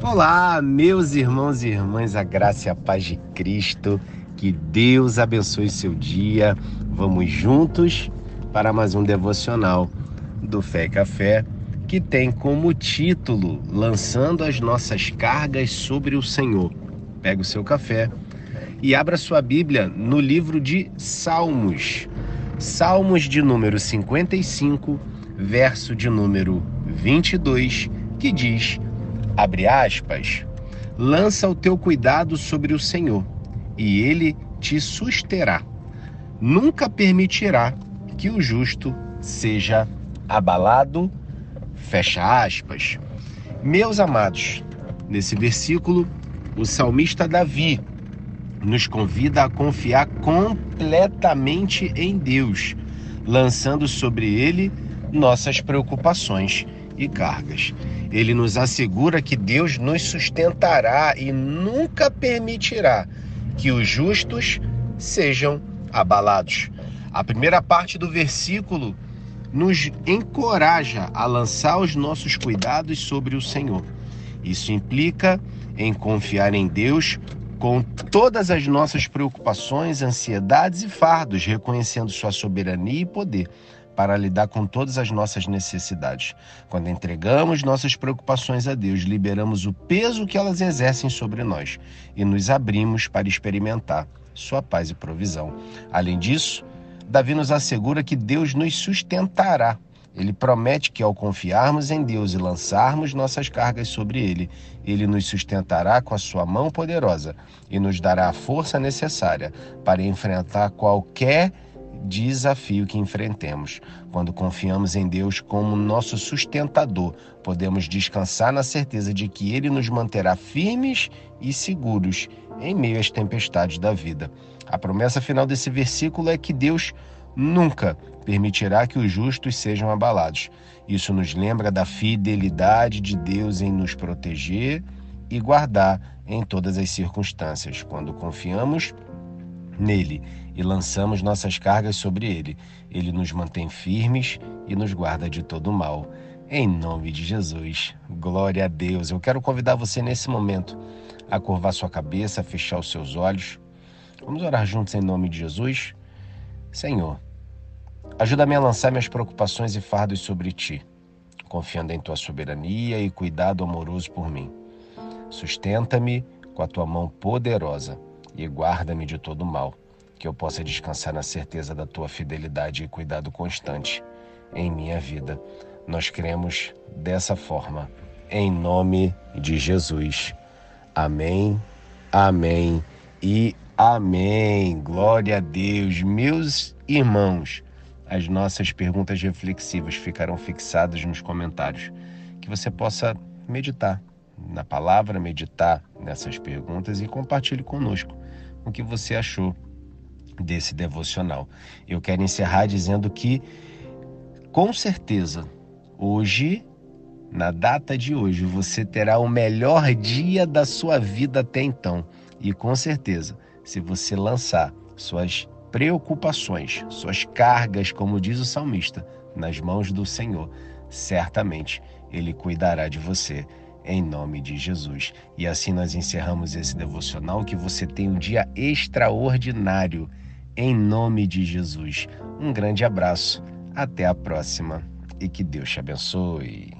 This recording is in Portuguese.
Olá, meus irmãos e irmãs, a graça e a paz de Cristo. Que Deus abençoe seu dia. Vamos juntos para mais um devocional do Fé e Café, que tem como título Lançando as nossas cargas sobre o Senhor. Pega o seu café e abra sua Bíblia no livro de Salmos. Salmos de número 55, verso de número 22, que diz: abre aspas, lança o teu cuidado sobre o Senhor, e ele te susterá. Nunca permitirá que o justo seja abalado. Fecha aspas. Meus amados, nesse versículo, o salmista Davi nos convida a confiar completamente em Deus, lançando sobre ele nossas preocupações e cargas. Ele nos assegura que Deus nos sustentará e nunca permitirá que os justos sejam abalados. A primeira parte do versículo nos encoraja a lançar os nossos cuidados sobre o Senhor. Isso implica em confiar em Deus com todas as nossas preocupações, ansiedades e fardos, reconhecendo sua soberania e poder para lidar com todas as nossas necessidades. Quando entregamos nossas preocupações a Deus, liberamos o peso que elas exercem sobre nós e nos abrimos para experimentar sua paz e provisão. Além disso, Davi nos assegura que Deus nos sustentará. Ele promete que ao confiarmos em Deus e lançarmos nossas cargas sobre Ele, Ele nos sustentará com a sua mão poderosa e nos dará a força necessária para enfrentar qualquer desafio que enfrentemos. Quando confiamos em Deus como nosso sustentador, podemos descansar na certeza de que Ele nos manterá firmes e seguros em meio às tempestades da vida. A promessa final desse versículo é que Deus nunca permitirá que os justos sejam abalados. Isso nos lembra da fidelidade de Deus em nos proteger e guardar em todas as circunstâncias. Quando confiamos nele e lançamos nossas cargas sobre ele. Ele nos mantém firmes e nos guarda de todo mal. Em nome de Jesus, glória a Deus. Eu quero convidar você nesse momento a curvar sua cabeça, a fechar os seus olhos. Vamos orar juntos em nome de Jesus. Senhor, ajuda-me a lançar minhas preocupações e fardos sobre ti, confiando em tua soberania e cuidado amoroso por mim. Sustenta-me com a tua mão poderosa e guarda-me de todo mal, que eu possa descansar na certeza da tua fidelidade e cuidado constante em minha vida. Nós cremos dessa forma, em nome de Jesus. Amém, amém e amém. Glória a Deus. Meus irmãos, as nossas perguntas reflexivas ficarão fixadas nos comentários. Que você possa meditar na palavra, meditar nessas perguntas e compartilhe conosco o que você achou desse devocional. Eu quero encerrar dizendo que, com certeza, hoje, na data de hoje, você terá o melhor dia da sua vida até então. E com certeza, se você lançar suas preocupações, suas cargas, como diz o salmista, nas mãos do Senhor, certamente Ele cuidará de você em nome de Jesus. E assim nós encerramos esse devocional. Que você tenha um dia extraordinário, em nome de Jesus. Um grande abraço, até a próxima e que Deus te abençoe.